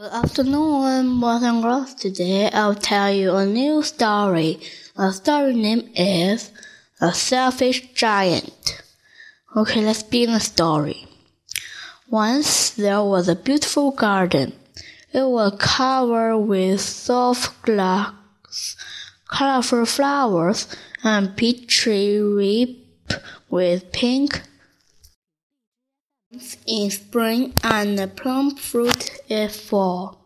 Good afternoon, boys and girls. Today I'll tell you a new story. The story name is The Selfish Giant. Okay, let's begin the story. Once there was a beautiful garden. It was covered with soft grass, colorful flowers, and peach tree ripe with pink in spring and plum fruit in fall.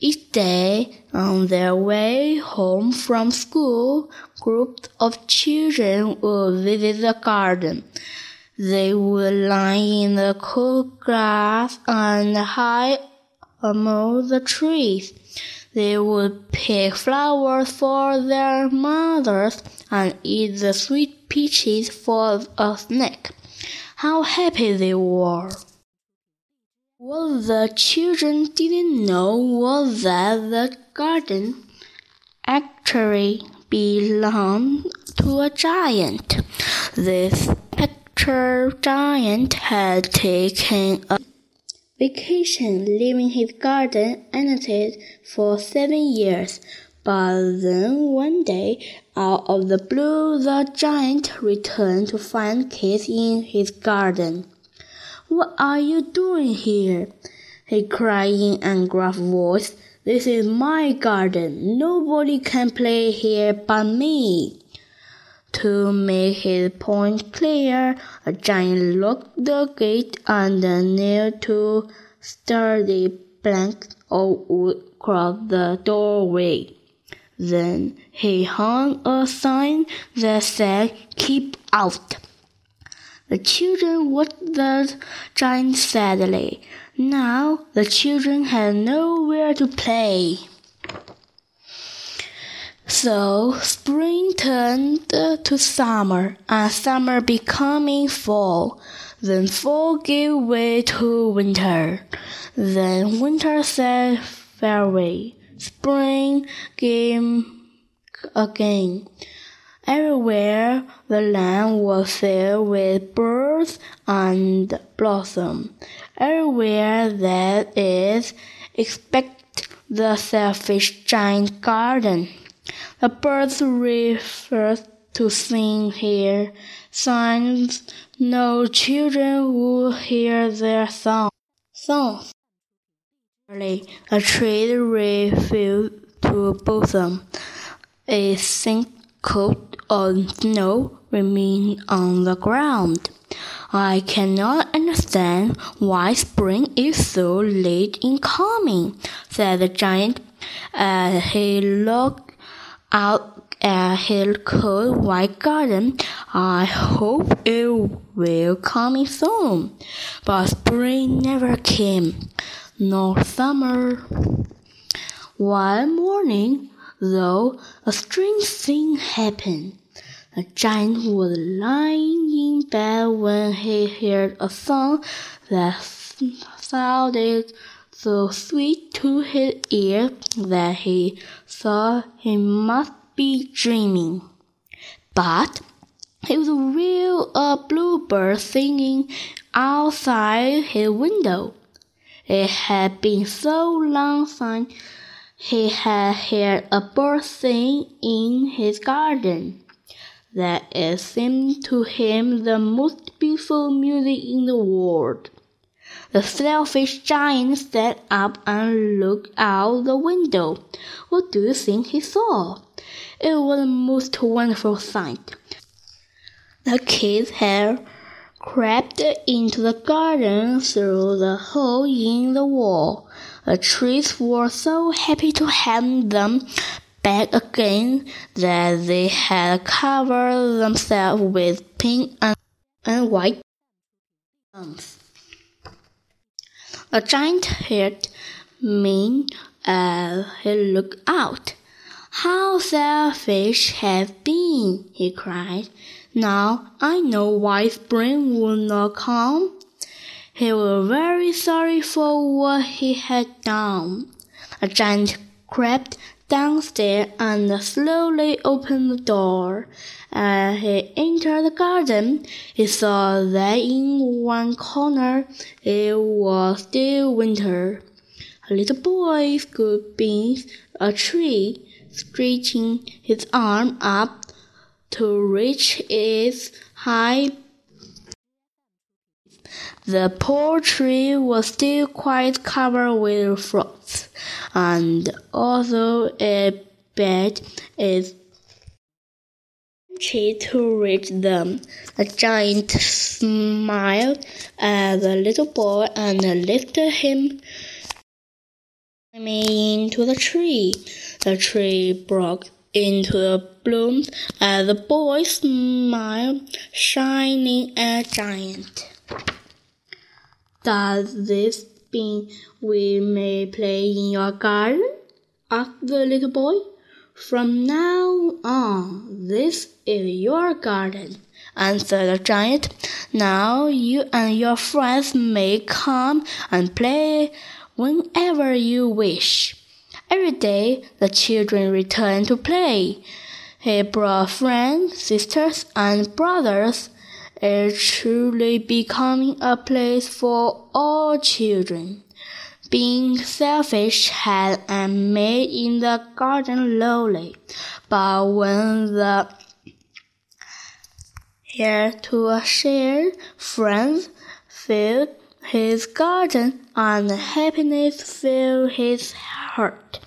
Each day, on their way home from school, groups of children would visit the garden. They would lie in the cool grass and hide among the trees. They would pick flowers for their mothers and eat the sweet peaches for a snack. How happy they were! What the children didn't know was that the garden actually belonged to a giant. This picture giant had taken a vacation leaving his garden unattended for seven years. But then one day, out of the blue, the giant returned to find kids in his garden. What are you doing here? he cried in an gruff voice. This is my garden. Nobody can play here but me. To make his point clear, a giant locked the gate and nailed two sturdy planks of wood across the doorway. Then he hung a sign that said, Keep out. The children watched the giant sadly. Now the children had nowhere to play. So spring turned to summer, and summer becoming fall. Then fall gave way to winter. Then winter said farewell spring came again. Everywhere the land was filled with birds and blossom. Everywhere that is, expect the selfish giant garden. The birds refused to sing here. Signs no children would hear their song. songs. The tree refused to blossom. A coat of snow remained on the ground. I cannot understand why spring is so late in coming, said the giant as he looked out at his cold white garden. I hope it will come soon. But spring never came nor summer. One morning, though, a strange thing happened. The giant was lying in bed when he heard a song that sounded so sweet to his ear that he thought he must be dreaming. But it was real a bluebird singing outside his window. It had been so long since he had heard a bird sing in his garden that it seemed to him the most beautiful music in the world. The selfish giant sat up and looked out the window. What do you think he saw? It was a most wonderful sight. The kid's hair crept into the garden through the hole in the wall. The trees were so happy to have them back again that they had covered themselves with pink and, and white plums. The giant heard mean as uh, he looked out. How selfish have been, he cried. Now I know why spring would not come. He was very sorry for what he had done. A giant crept downstairs and slowly opened the door. As he entered the garden, he saw that in one corner it was still winter. A little boy stood beneath a tree, stretching his arm up to reach its high. The poor tree was still quite covered with frost, and although it bent its tree to reach them, the giant smiled at uh, the little boy and lifted him into the tree. The tree broke into the blooms as the boy smiled, shining a giant. Does this mean we may play in your garden? asked the little boy. From now on, this is your garden, answered the giant. Now you and your friends may come and play whenever you wish. Every day the children returned to play. He brought friends, sisters, and brothers. It truly becoming a place for all children. Being selfish had and made in the garden lonely, but when the here to share friends filled his garden and happiness filled his heart.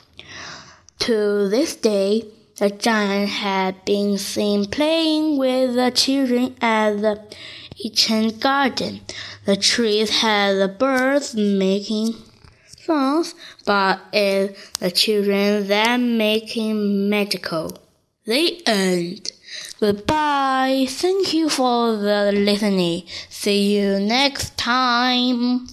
To this day, the giant had been seen playing with the children at the ancient garden. The trees had the birds making songs, but it's the children that making magical. The end. Goodbye. Thank you for the listening. See you next time.